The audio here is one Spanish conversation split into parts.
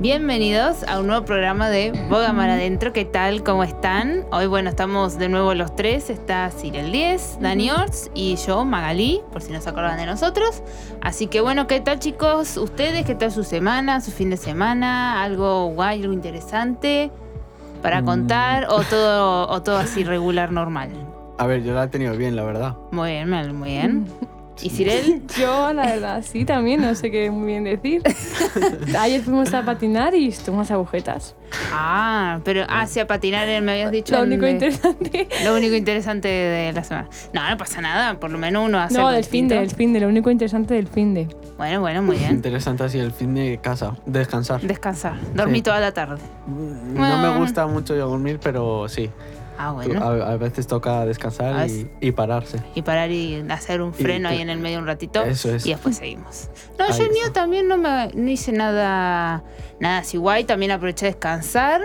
Bienvenidos a un nuevo programa de Boga Mar Adentro. ¿Qué tal? ¿Cómo están? Hoy, bueno, estamos de nuevo los tres. Está Cyril 10, Dani Orts y yo, Magalí, por si no se acuerdan de nosotros. Así que, bueno, ¿qué tal, chicos? ¿Ustedes? ¿Qué tal su semana, su fin de semana? ¿Algo guay, algo interesante para Mm. contar? ¿O todo, o todo así regular, normal? A ver, yo la he tenido bien, la verdad. Muy bien, muy bien. ¿Y Cyril? Yo, la verdad, sí, también, no sé qué muy bien decir. Ayer fuimos a patinar y estuvimos agujetas. Ah, pero hacia patinar me habías dicho. Lo único de- interesante. Lo único interesante de la semana. No, no pasa nada, por lo menos uno hace No, del fin de, del fin de, lo único interesante del fin de. Bueno, bueno, muy bien. Interesante así el fin de casa, descansar. Descansar. Dormí Sí. toda la tarde. No Ah. me gusta mucho dormir, pero sí. Ah, bueno. A, a veces toca descansar y, y pararse. Y parar y hacer un Y freno que- ahí en el medio un ratito. Eso es. Y después seguimos. No, Ahí yo el mío está. también no me no hice nada, nada así guay. También aproveché a descansar.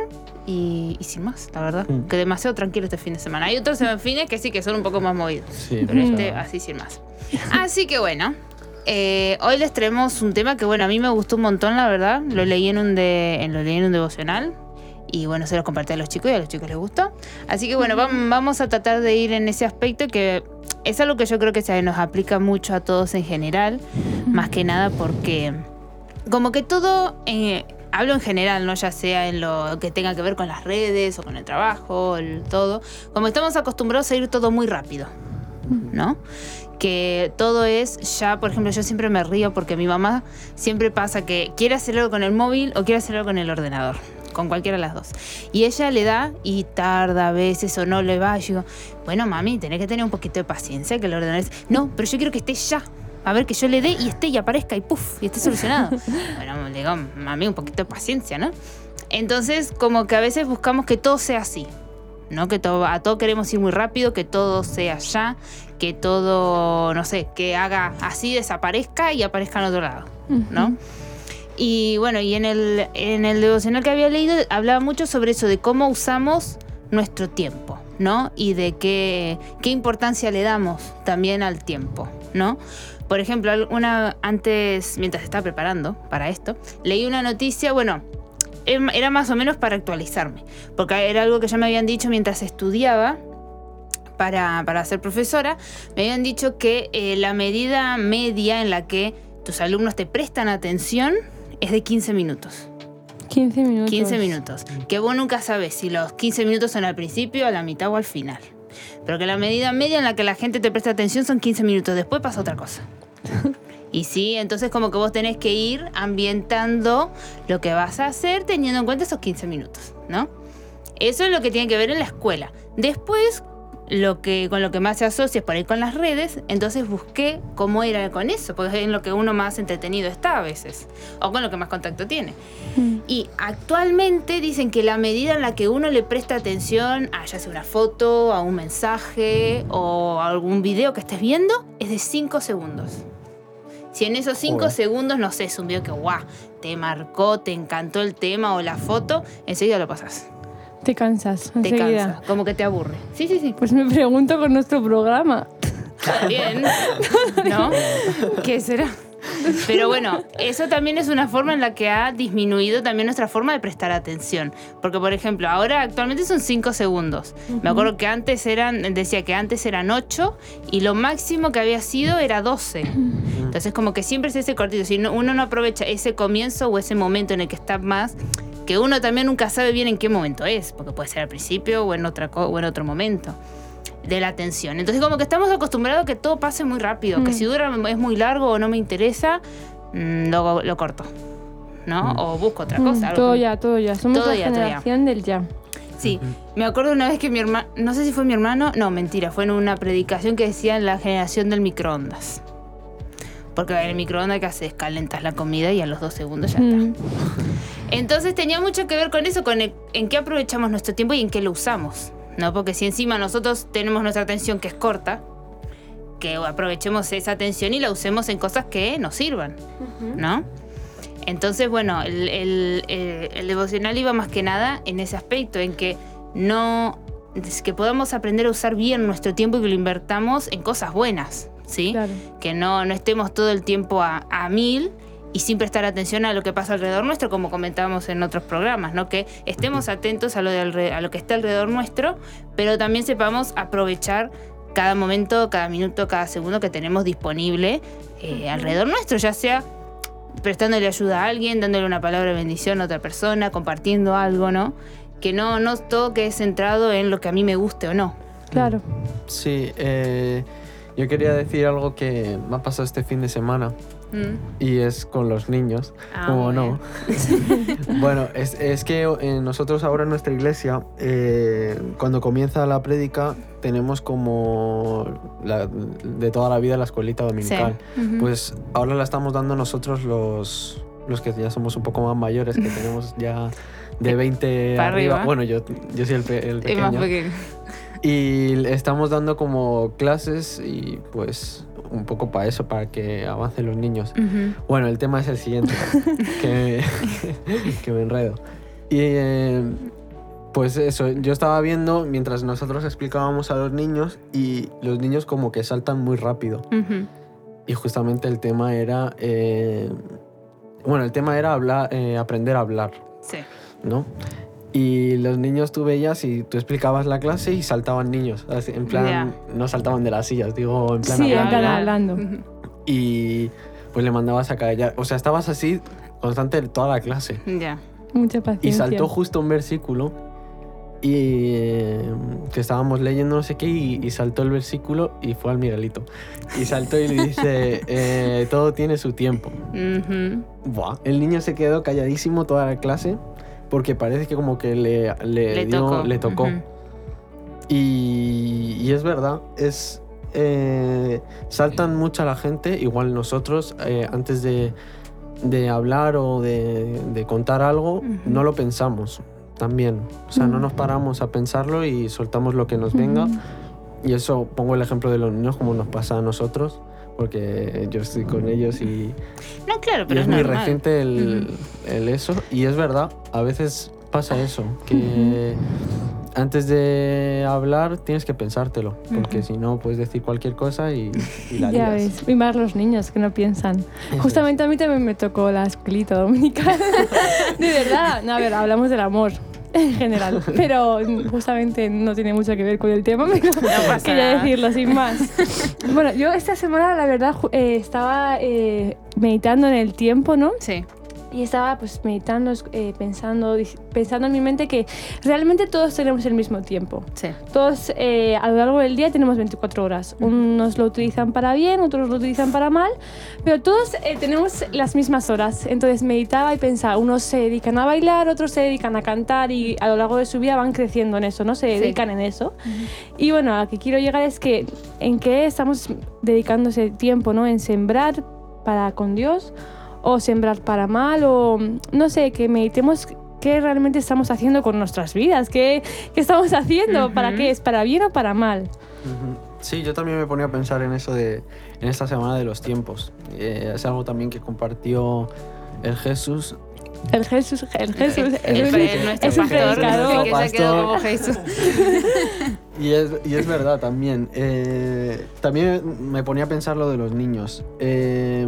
Y, y sin más, la verdad. Mm. Que demasiado tranquilo este fin de semana. Hay otros fines que sí que son un poco más movidos. Sí, Pero este, sea, así sin más. Así que bueno, eh, hoy les traemos un tema que, bueno, a mí me gustó un montón, la verdad. Lo leí en un, de, en, lo leí en un devocional. Y bueno, se los compartí a los chicos y a los chicos les gustó. Así que bueno, vam- vamos a tratar de ir en ese aspecto que es algo que yo creo que se nos aplica mucho a todos en general. Más que nada porque como que todo, eh, hablo en general, ¿no? Ya sea en lo que tenga que ver con las redes o con el trabajo, el todo. Como estamos acostumbrados a ir todo muy rápido, ¿no? Que todo es ya, por ejemplo, yo siempre me río porque mi mamá siempre pasa que quiere hacer algo con el móvil o quiere hacer algo con el ordenador. Con cualquiera de las dos. Y ella le da y tarda a veces o no le va. Yo digo, bueno, mami, tenés que tener un poquito de paciencia que el ordenador es. No, pero yo quiero que esté ya. A ver, que yo le dé y esté y aparezca y puff, y esté solucionado. bueno, le digo, mami, un poquito de paciencia, ¿no? Entonces, como que a veces buscamos que todo sea así. ¿no? Que todo, a todo queremos ir muy rápido, que todo sea ya, que todo, no sé, que haga así, desaparezca y aparezca en otro lado, ¿no? Y bueno, y en el, en el devocional que había leído hablaba mucho sobre eso, de cómo usamos nuestro tiempo, ¿no? Y de qué, qué importancia le damos también al tiempo, ¿no? Por ejemplo, una, antes, mientras estaba preparando para esto, leí una noticia, bueno, em- era más o menos para actualizarme, porque era algo que ya me habían dicho mientras estudiaba para, para ser profesora, me habían dicho que eh, la medida media en la que tus alumnos te prestan atención es de 15 minutos. 15 minutos. 15 minutos. Que vos nunca sabes si los 15 minutos son al principio, a la mitad o al final. Pero que la medida media en la que la gente te presta atención son 15 minutos. Después pasa otra cosa. Y sí, entonces como que vos tenés que ir ambientando lo que vas a hacer teniendo en cuenta esos 15 minutos, ¿no? Eso es lo que tiene que ver en la escuela. Después, lo que, con lo que más se asocia es por ahí con las redes, entonces busqué cómo era con eso, porque es en lo que uno más entretenido está a veces, o con lo que más contacto tiene. Mm. Y actualmente dicen que la medida en la que uno le presta atención a ya sea una foto, a un mensaje o a algún video que estés viendo es de 5 segundos. Si en esos 5 Joder. segundos, no sé, es un video que guau, te marcó, te encantó el tema o la foto, enseguida lo pasas. Te cansas. Te enseguida. cansa, como que te aburre. Sí, sí, sí. Pues me pregunto con nuestro programa. Bien. ¿No? ¿Qué será? Pero bueno, eso también es una forma en la que ha disminuido también nuestra forma de prestar atención. Porque, por ejemplo, ahora actualmente son 5 segundos. Me acuerdo que antes eran, decía que antes eran 8 y lo máximo que había sido era 12. Entonces, como que siempre es ese cortito. Si no- uno no aprovecha ese comienzo o ese momento en el que está más, que uno también nunca sabe bien en qué momento es, porque puede ser al principio o en, otra o en otro momento de la atención. Entonces como que estamos acostumbrados a que todo pase muy rápido, que Mm. si dura es muy largo o no me interesa, mm, lo, lo corto, ¿no? Mm. O busco otra Mm, cosa. todo ya, todo ya. Somos Todo la ya, todo ya. generación del ya. Sí, me acuerdo una vez que mi hermano, no sé si fue mi hermano, no, mentira, fue en una predicación que decía la generación del microondas. Porque en el microondas que haces, calentas la comida y a los dos segundos ya está. Entonces tenía mucho que ver con eso, con el- en qué aprovechamos nuestro tiempo y en qué lo usamos. ¿No? Porque si encima nosotros tenemos nuestra atención que es corta, que aprovechemos esa atención y la usemos en cosas que nos sirvan, ¿no? Entonces, bueno, el, el- el- el devocional iba más que nada en ese aspecto, en que no que podamos aprender a usar bien nuestro tiempo y que lo invertamos en cosas buenas, ¿sí? Claro. que no, no estemos todo el tiempo a, a mil y sin prestar atención a lo que pasa alrededor nuestro, como comentábamos en otros programas, ¿no? Que estemos atentos a lo, de a lo que está alrededor nuestro, pero también sepamos aprovechar cada momento, cada minuto, cada segundo que tenemos disponible eh, alrededor nuestro, ya sea prestándole ayuda a alguien, dándole una palabra de bendición a otra persona, compartiendo algo, ¿no? Que no, no todo quede centrado en lo que a mí me guste o no. Claro. Sí, eh, yo quería decir algo que me ha pasado este fin de semana Mm. y es con los niños, Ah, como muy no. bueno, es, es que eh, nosotros ahora en nuestra iglesia, eh, cuando comienza la prédica, tenemos como la- de toda la vida la escuelita dominical. Pues ahora la estamos dando nosotros los, los que ya somos un poco más mayores, que tenemos ya de 20 Para arriba. arriba. Bueno, yo, yo soy el, pe- el más pequeño. Y estamos dando como clases y pues un poco para eso, para que avancen los niños. Bueno, el tema es el siguiente, que, que me enredo. Y eh, pues eso, yo estaba viendo mientras nosotros explicábamos a los niños y los niños como que saltan muy rápido. Y justamente el tema era, eh, bueno, el tema era hablar, eh, aprender a hablar, Sí. ¿no? Y los niños tú veías y tú explicabas la clase y saltaban niños, así, en plan, Ya. no saltaban de las sillas, digo, en plan Sí, hablando. hablando. Y pues le mandabas a callar, o sea, estabas así constante toda la clase. Ya. Mucha paciencia. Y saltó justo un versículo y eh, que estábamos leyendo no sé qué y, y saltó el versículo y fue al Miguelito. Y saltó y le dice, eh, todo tiene su tiempo. Ujú. Buah. El niño se quedó calladísimo toda la clase porque parece que como que le, le, Le dio- tocó. le tocó. Ujú. Y, y es verdad, es eh, saltan mucho a la gente, igual nosotros, eh, antes de, de hablar o de, de contar algo, Ujú. no lo pensamos también. O sea, no Mm. nos paramos a pensarlo y soltamos lo que nos venga. Y eso pongo el ejemplo de los niños como nos pasa a nosotros, porque yo estoy con ellos y, No, claro, y pero es es, muy normal. reciente el, el eso. Y es verdad, a veces pasa eso, que antes de hablar tienes que pensártelo, porque si no puedes decir cualquier cosa y, y la Ya lías. ves, y más los niños que no piensan. Eso Justamente a mí también me tocó la escuelita dominical. de verdad. No, a ver, hablamos del amor en general, pero justamente no tiene mucho que ver con el tema, pero pasa quería decirlo sin más. bueno, yo esta semana, la verdad, eh, estaba eh, meditando en el tiempo, ¿no? Sí. Y estaba pues meditando, eh, pensando, pensando en mi mente que realmente todos tenemos el mismo tiempo. Sí. Todos eh, a lo largo del día tenemos 24 horas. Unos lo utilizan para bien, otros lo utilizan para mal, pero todos eh, tenemos las mismas horas. Entonces meditaba y pensaba, unos se dedican a bailar, otros se dedican a cantar y a lo largo de su vida van creciendo en eso, ¿no? Se Sí. dedican en eso. Y bueno, a lo que quiero llegar es que en qué estamos dedicando ese tiempo, ¿no? En sembrar para con Dios o sembrar para mal o no sé, que meditemos qué realmente estamos haciendo con nuestras vidas, qué, qué estamos haciendo, para qué es, para bien o para mal. Sí, yo también me ponía a pensar en eso de en esta semana de los tiempos. Eh, es algo también que compartió el Jesús. El Jesús, el Jesús, El, el- un- nuestro es un pastor, predicador. que se quedó como. Jesús. Y es, y es verdad también. Eh, también me ponía a pensar lo de los niños. Eh,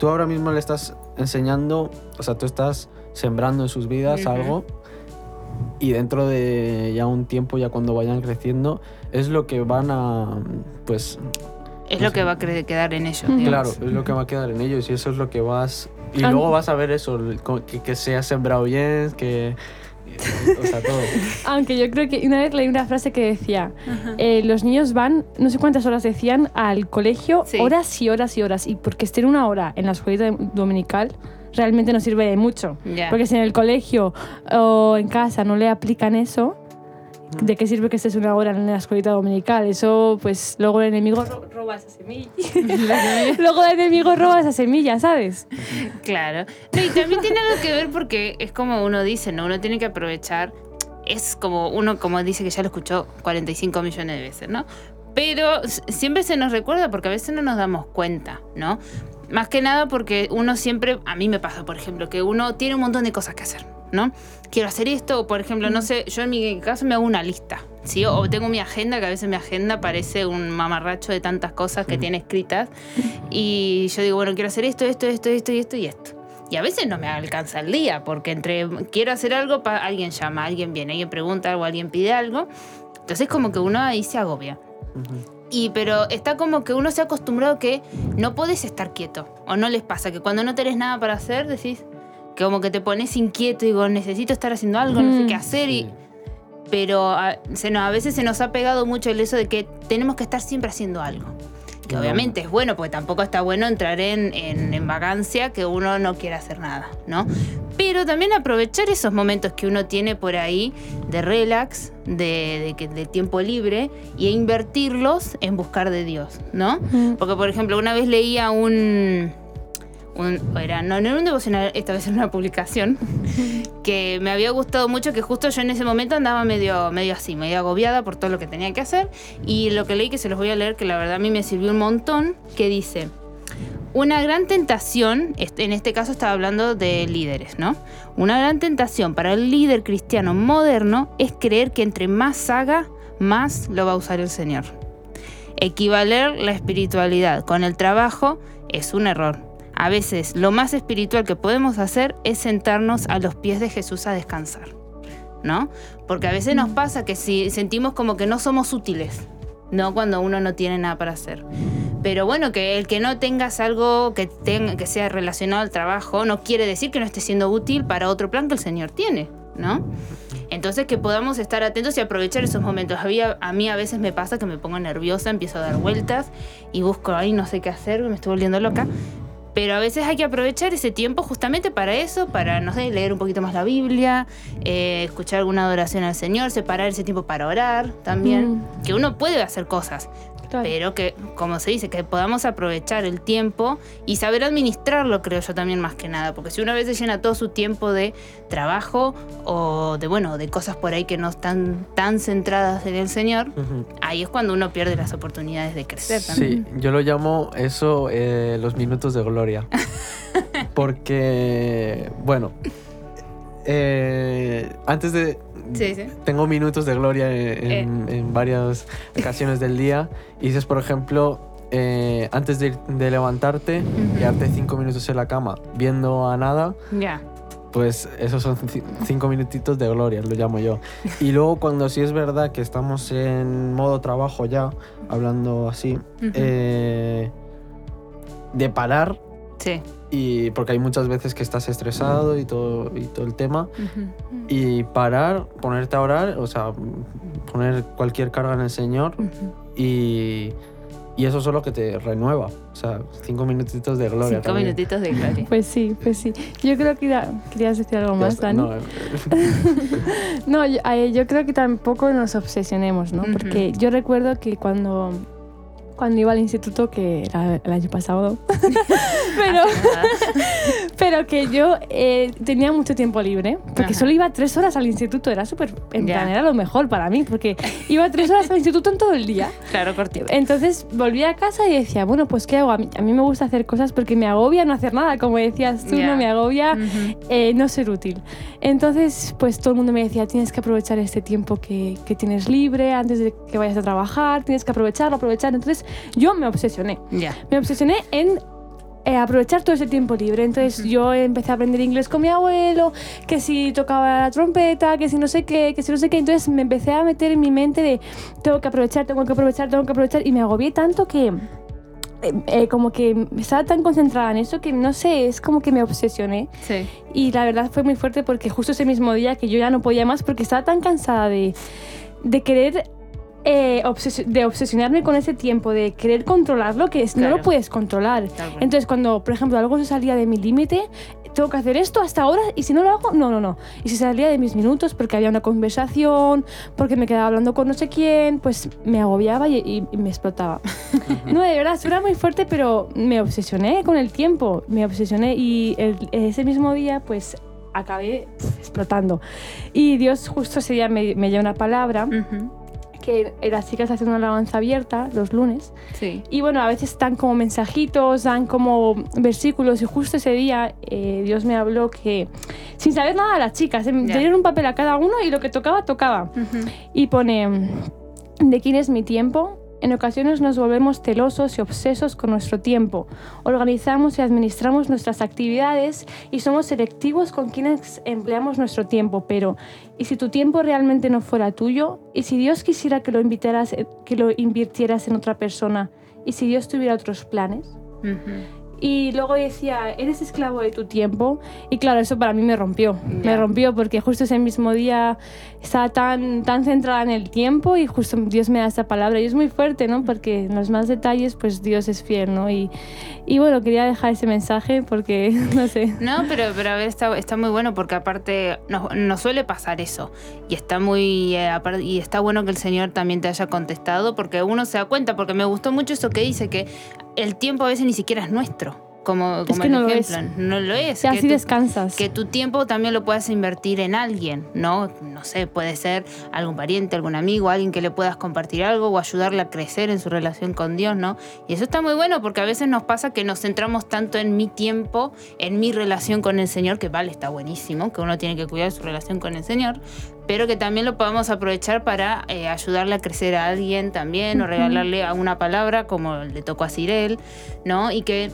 tú ahora mismo le estás enseñando, o sea, tú estás sembrando en sus vidas algo y dentro de ya un tiempo, ya cuando vayan creciendo, es lo que van a, pues, Es lo que va a quedar en ellos. Digamos. claro, es lo que va a quedar en ellos y eso es lo que vas... Y Ah. luego vas a ver eso, que, que se ha sembrado bien, que... O sea, todo. Aunque yo creo que una vez leí una frase que decía, eh, los niños van, no sé cuántas horas decían, al colegio, Sí. horas y horas y horas. Y porque estén una hora en la escuelita dominical realmente no sirve de mucho. Porque si en el colegio o en casa no le aplican eso, ¿de qué sirve que estés una hora en la escuelita dominical? Eso, pues luego el enemigo ro- roba esa semilla. luego el enemigo roba esa semilla, ¿sabes? Claro. No, y también tiene algo que ver porque es como uno dice, ¿no? Uno tiene que aprovechar. Es como uno, como dice que ya lo escuchó 45 millones de veces, ¿no? Pero siempre se nos recuerda porque a veces no nos damos cuenta, ¿no? Más que nada porque uno siempre, a mí me pasa, por ejemplo, que uno tiene un montón de cosas que hacer. ¿No? Quiero hacer esto, o por ejemplo, no sé, yo en mi caso me hago una lista, ¿sí? O tengo mi agenda, que a veces mi agenda parece un mamarracho de tantas cosas que tiene escritas, y yo digo, bueno, quiero hacer esto, esto, esto, esto y esto y esto. Y a veces no me alcanza el día, porque entre quiero hacer algo, alguien llama, alguien viene, alguien pregunta algo, alguien pide algo. Entonces como que uno ahí se agobia. Y pero está como que uno se ha acostumbrado que no puedes estar quieto. O no les pasa que cuando no tenés nada para hacer decís que como que te pones inquieto y digo, necesito estar haciendo algo, no sé qué hacer. Y, pero a, se nos- a veces se nos ha pegado mucho el eso de que tenemos que estar siempre haciendo algo. Que No. obviamente es bueno, porque tampoco está bueno entrar en, en, en vacancia que uno no quiere hacer nada, ¿no? Pero también aprovechar esos momentos que uno tiene por ahí de relax, de, de, tiempo libre, y invertirlos en buscar de Dios, ¿no? Porque, por ejemplo, una vez leía un. Un- era, no, no era un devocional, esta vez era una publicación, que me había gustado mucho, que justo yo en ese momento andaba medio, medio así, medio agobiada por todo lo que tenía que hacer. Y lo que leí, que se los voy a leer, que la verdad a mí me sirvió un montón, que dice. Una gran tentación, en este caso estaba hablando de líderes, ¿no? Una gran tentación para el líder cristiano moderno es creer que entre más haga, más lo va a usar el Señor. Equivaler la espiritualidad con el trabajo es un error. A veces lo más espiritual que podemos hacer es sentarnos a los pies de Jesús a descansar, ¿no? Porque a veces nos pasa que si sentimos como que no somos útiles, ¿no? Cuando uno no tiene nada para hacer. Pero bueno, que el que no tengas algo que, tenga, que sea relacionado al trabajo no quiere decir que no esté siendo útil para otro plan que el Señor tiene, ¿no? Entonces que podamos estar atentos y aprovechar esos momentos. Había, a mí a veces me pasa que me pongo nerviosa, empiezo a dar vueltas y busco ahí no sé qué hacer, me estoy volviendo loca. Pero a veces hay que aprovechar ese tiempo justamente para eso, para, no sé, leer un poquito más la Biblia, eh, escuchar alguna adoración al Señor, separar ese tiempo para orar también. Mm. Que uno puede hacer cosas, Claro. pero que, como se dice, que podamos aprovechar el tiempo y saber administrarlo, creo yo también más que nada, porque si uno a veces llena todo su tiempo de trabajo o de, bueno, de cosas por ahí que no están tan centradas en el Señor, ahí es cuando uno pierde las oportunidades de crecer también. Sí, yo lo llamo eso eh, los minutos de gloria. Porque, bueno, eh, antes de... Sí, sí. Tengo minutos de gloria en, en varias ocasiones del día. Y dices, por ejemplo, eh, antes de, de levantarte, quedarte cinco minutos en la cama viendo a nada, Ya. pues esos son ci- cinco minutitos de gloria, lo llamo yo. Y luego cuando sí es verdad que estamos en modo trabajo ya, hablando así, eh, de parar, Sí. y porque hay muchas veces que estás estresado y todo, y todo el tema, y parar, ponerte a orar, o sea, poner cualquier carga en el Señor y, y eso es lo que te renueva. O sea, cinco minutitos de gloria. Cinco también. minutitos de gloria. Pues sí, pues sí. Yo creo que querías decir algo más, está. Dani. No, eh, No, yo, yo creo que tampoco nos obsesionemos, ¿no? Porque yo recuerdo que cuando, cuando iba al instituto, que era el año pasado, pero, pero que yo eh, tenía mucho tiempo libre, porque Ajá. solo iba tres horas al instituto, era súper, en Ya. plan, era lo mejor para mí, porque iba tres horas al instituto en todo el día. Claro, cortito. Entonces volví a casa y decía, bueno, pues ¿qué hago? A mí, a mí me gusta hacer cosas porque me agobia no hacer nada, como decías tú, Ya. no me agobia Ujú. eh, no ser útil. Entonces, pues todo el mundo me decía, tienes que aprovechar este tiempo que, que tienes libre antes de que vayas a trabajar, tienes que aprovecharlo, aprovechar. Entonces yo me obsesioné, me obsesioné en eh, aprovechar todo ese tiempo libre. Entonces yo empecé a aprender inglés con mi abuelo, que si tocaba la trompeta, que si no sé qué, que si no sé qué. Entonces me empecé a meter en mi mente de tengo que aprovechar, tengo que aprovechar, tengo que aprovechar. Y me agobié tanto que... eh, eh, como que estaba tan concentrada en eso que no sé, es como que me obsesioné Sí. y la verdad fue muy fuerte porque justo ese mismo día que yo ya no podía más porque estaba tan cansada de, de querer eh, obsesio- de obsesionarme con ese tiempo, de querer controlarlo, que es- no Claro. lo puedes controlar. Cual. Entonces cuando, por ejemplo, algo se salía de mi límite, tengo que hacer esto hasta ahora y si no lo hago, no, no, no. Y si salía de mis minutos porque había una conversación, porque me quedaba hablando con no sé quién, pues me agobiaba y, y- y me explotaba. no, de verdad, era muy fuerte, pero me obsesioné con el tiempo, me obsesioné y el- ese mismo día, pues acabé explotando. Y Dios justo ese día me, me dio una palabra Ujú. que que las chicas hacen una alabanza abierta los lunes. Sí. Y bueno, a veces dan como mensajitos, dan como versículos y justo ese día eh, Dios me habló que sin saber nada de las chicas, eh, dieron un papel a cada uno y lo que tocaba, tocaba. Y pone, ¿de quién es mi tiempo? En ocasiones nos volvemos celosos y obsesos con nuestro tiempo. Organizamos y administramos nuestras actividades y somos selectivos con quienes empleamos nuestro tiempo. Pero, ¿y si tu tiempo realmente no fuera tuyo? ¿Y si Dios quisiera que lo, invirtieras en otra persona? ¿Y si Dios tuviera otros planes? Y luego decía, eres esclavo de tu tiempo. Y claro, eso para mí me rompió. Ya. Me rompió porque justo ese mismo día estaba tan, tan centrada en el tiempo y justo Dios me da esta palabra. Y es muy fuerte, ¿no? Porque en los más detalles, pues Dios es fiel, ¿no? Y, y bueno, quería dejar ese mensaje porque, no sé. No, pero, pero a ver, está, está muy bueno porque aparte nos, nos suele pasar eso. Y está muy eh, y está bueno que el Señor también te haya contestado porque uno se da cuenta, porque me gustó mucho eso que dice, que el tiempo a veces ni siquiera es nuestro. Como, como que el no lo es. ejemplo. No lo es. Que así tú- descansas. que tu tiempo también lo puedas invertir en alguien, ¿no? No sé, puede ser algún pariente, algún amigo, alguien que le puedas compartir algo o ayudarle a crecer en su relación con Dios, ¿no? Y eso está muy bueno porque a veces nos pasa que nos centramos tanto en mi tiempo, en mi relación con el Señor, que vale, está buenísimo, que uno tiene que cuidar su relación con el Señor, pero que también lo podamos aprovechar para eh, ayudarle a crecer a alguien también o regalarle a una palabra como le tocó a Cirel, ¿no? Y que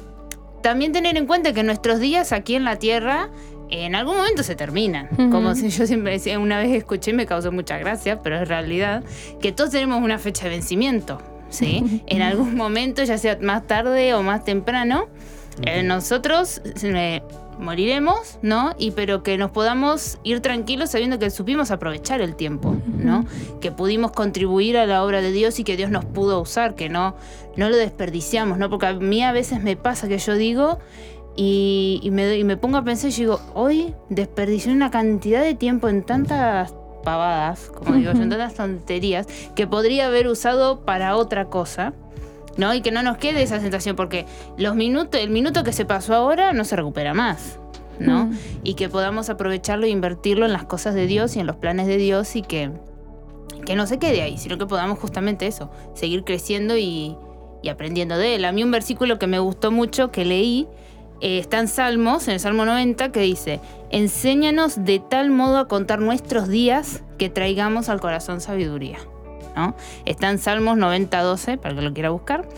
también tener en cuenta que nuestros días aquí en la Tierra en algún momento se terminan. Como si yo siempre decía, una vez escuché y me causó mucha gracia, pero es realidad, que todos tenemos una fecha de vencimiento. ¿sí? en algún momento, ya sea más tarde o más temprano, eh, nosotros eh, moriremos, ¿no? Y pero que nos podamos ir tranquilos sabiendo que supimos aprovechar el tiempo, ¿no? Que pudimos contribuir a la obra de Dios y que Dios nos pudo usar, que no, no lo desperdiciamos, ¿no? Porque a mí a veces me pasa que yo digo y, y me, y me pongo a pensar y digo, hoy desperdicié una cantidad de tiempo en tantas pavadas, como digo yo, en tantas tonterías, que podría haber usado para otra cosa. ¿No? Y que no nos quede esa sensación, porque los minutos, el minuto que se pasó ahora no se recupera más, ¿no? Mm. Y que podamos aprovecharlo e invertirlo en las cosas de Dios y en los planes de Dios y que, que no se quede ahí, sino que podamos justamente eso, seguir creciendo y, y aprendiendo de él. A mí un versículo que me gustó mucho, que leí, eh, está en Salmos, en el Salmo 90, que dice, enséñanos de tal modo a contar nuestros días que traigamos al corazón sabiduría. ¿No? Está en Salmos 90, 12, para que lo quiera buscar.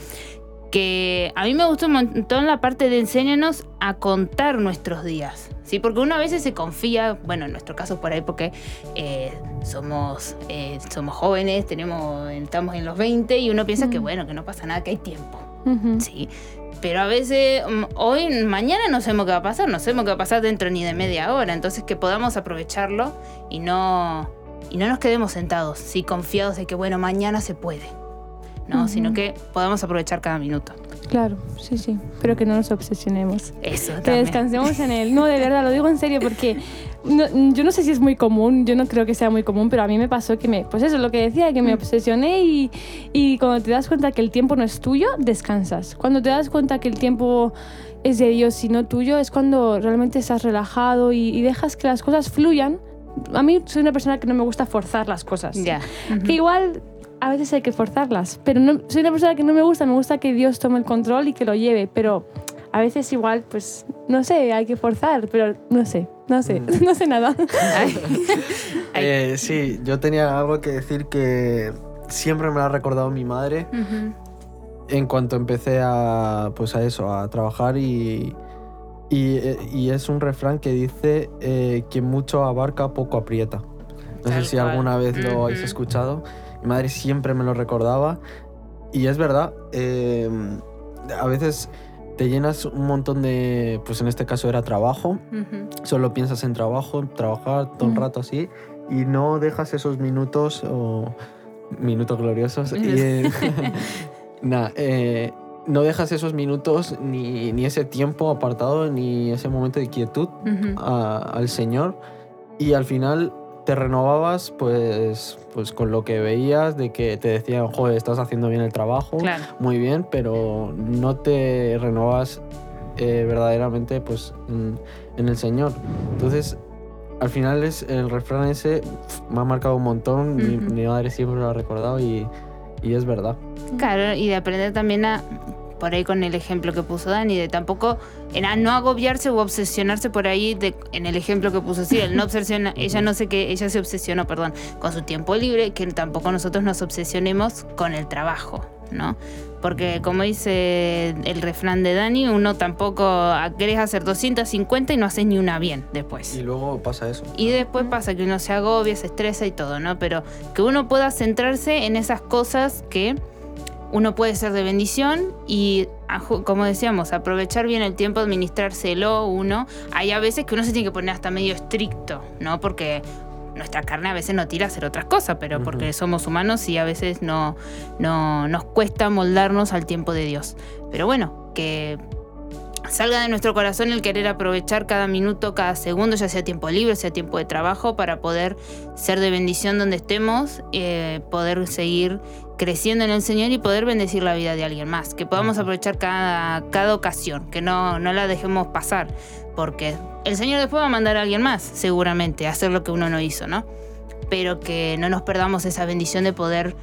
Que a mí me gustó un montón la parte de enséñanos a contar nuestros días. ¿sí? Porque uno a veces se confía, bueno, en nuestro caso por ahí, porque eh, somos, eh, somos jóvenes, tenemos, estamos en los 20 y uno piensa que bueno, que no pasa nada, que hay tiempo. Ujú. Sí. Pero a veces, mm, hoy, mañana no sabemos qué va a pasar, no sabemos qué va a pasar dentro ni de media hora. Entonces que podamos aprovecharlo y no, y no nos quedemos sentados, sí, confiados de que, bueno, mañana se puede. No, sino que podamos aprovechar cada minuto. Claro, sí, sí. Pero que no nos obsesionemos. Eso Que también. descansemos en él. No, de verdad, lo digo en serio porque no- yo no sé si es muy común, yo no creo que sea muy común, pero a mí me pasó que me, pues eso, lo que decía, que me Mm. obsesioné y, y cuando te das cuenta que el tiempo no es tuyo, descansas. Cuando te das cuenta que el tiempo es de Dios y no tuyo, es cuando realmente estás relajado y, y dejas que las cosas fluyan. A mí soy una persona que no me gusta forzar las cosas. Ya. Que igual a veces hay que forzarlas, pero no, soy una persona que no me gusta, me gusta que Dios tome el control y que lo lleve, pero a veces igual, pues, no sé, hay que forzar, pero no sé, no sé, Mm. no sé nada. Eh, sí, yo tenía algo que decir que siempre me lo ha recordado mi madre en cuanto empecé a, pues a eso, a trabajar y, y, eh, y es un refrán que dice eh, que mucho abarca, poco aprieta. No Tal sé si cual. alguna vez lo habéis escuchado. Mi madre siempre me lo recordaba y es verdad, eh, a veces te llenas un montón de, pues en este caso era trabajo, Ujú. solo piensas en trabajo, trabajar todo el Mm. rato así y no dejas esos minutos o minutos gloriosos y eh, nada, eh, no dejas esos minutos ni, ni ese tiempo apartado ni ese momento de quietud Ujú. a- al Señor y al final te renovabas pues pues con lo que veías de que te decían joder estás haciendo bien el trabajo Claro. muy bien, pero no te renovas eh, verdaderamente pues, en, en el Señor. Entonces, al final es el refrán ese me ha marcado un montón, mi, Ujú. mi madre siempre lo ha recordado y, y es verdad. Claro, y de aprender también a, por ahí con el ejemplo que puso Dani, de tampoco, en no agobiarse o obsesionarse por ahí, de, en el ejemplo que puso sí, el no obsesiona, ella no sé qué, ella se obsesionó, perdón, con su tiempo libre, que tampoco nosotros nos obsesionemos con el trabajo, ¿no? Porque como dice el refrán de Dani, uno tampoco querés hacer 250 y no haces ni una bien después. Y luego pasa eso. Y después pasa que uno se agobia, se estresa y todo, ¿no? Pero que uno pueda centrarse en esas cosas que uno puede ser de bendición y, aju- como decíamos, aprovechar bien el tiempo, administrárselo uno. Hay a veces que uno se tiene que poner hasta medio estricto, ¿no? Porque nuestra carne a veces no tira a hacer otras cosas, pero porque somos humanos y a veces no, no nos cuesta moldarnos al tiempo de Dios. Pero bueno, que salga de nuestro corazón el querer aprovechar cada minuto, cada segundo, ya sea tiempo libre, sea tiempo de trabajo, para poder ser de bendición donde estemos, eh, poder seguir creciendo en el Señor y poder bendecir la vida de alguien más. Que podamos aprovechar cada, cada ocasión, que no, no la dejemos pasar, porque el Señor después va a mandar a alguien más, seguramente, a hacer lo que uno no hizo, ¿no? Pero que no nos perdamos esa bendición de poder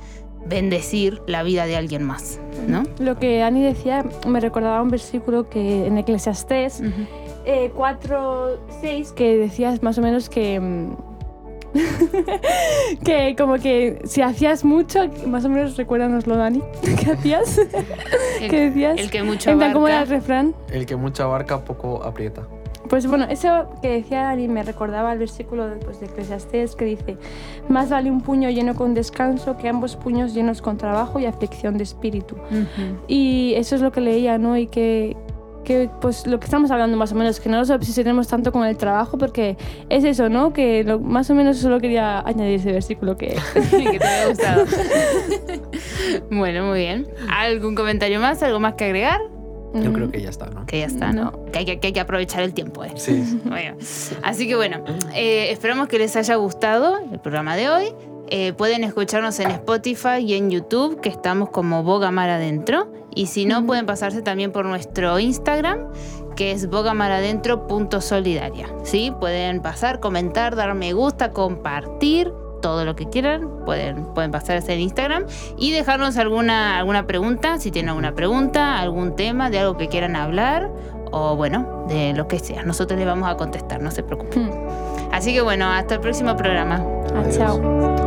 bendecir la vida de alguien más, ¿no? Lo que Ani decía me recordaba un versículo que en Eclesiastés eh, 4, 6 que decías más o menos que... que como que si hacías mucho, más o menos recuérdanoslo Dani, ¿qué hacías? El, ¿Qué decías? el que mucho plan, ¿cómo era el abarca. refrán? El que mucha abarca poco aprieta. Pues bueno, eso que decía Dani me recordaba el versículo de, pues, de Eclesiastés que dice, más vale un puño lleno con descanso que ambos puños llenos con trabajo y aflicción de espíritu. Ujú. Y eso es lo que leía, ¿no? Y que, que, pues lo que estamos hablando más o menos, que no nos obsesionemos tanto con el trabajo porque es eso, ¿no? Que lo- más o menos solo quería añadir ese versículo que... que te haya gustado. bueno, muy bien. ¿Algún comentario más? ¿Algo más que agregar? Yo Mm, creo que ya está, ¿no? Que ya está, ¿no? Que hay que, que hay que aprovechar el tiempo, ¿eh? Sí. Bueno, así que bueno, eh, esperamos que les haya gustado el programa de hoy. Eh, pueden escucharnos en Spotify y en YouTube, que estamos como Boga Mar Adentro. Y si no, pueden pasarse también por nuestro Instagram, que es bogamaradentro.solidaria. ¿Sí? Pueden pasar, comentar, dar me gusta, compartir, todo lo que quieran. Pueden, pueden pasarse en Instagram y dejarnos alguna, alguna pregunta, si tienen alguna pregunta, algún tema de algo que quieran hablar o bueno, de lo que sea. Nosotros les vamos a contestar, no se preocupen. mm. Así que bueno, hasta el próximo programa. Ah, chao.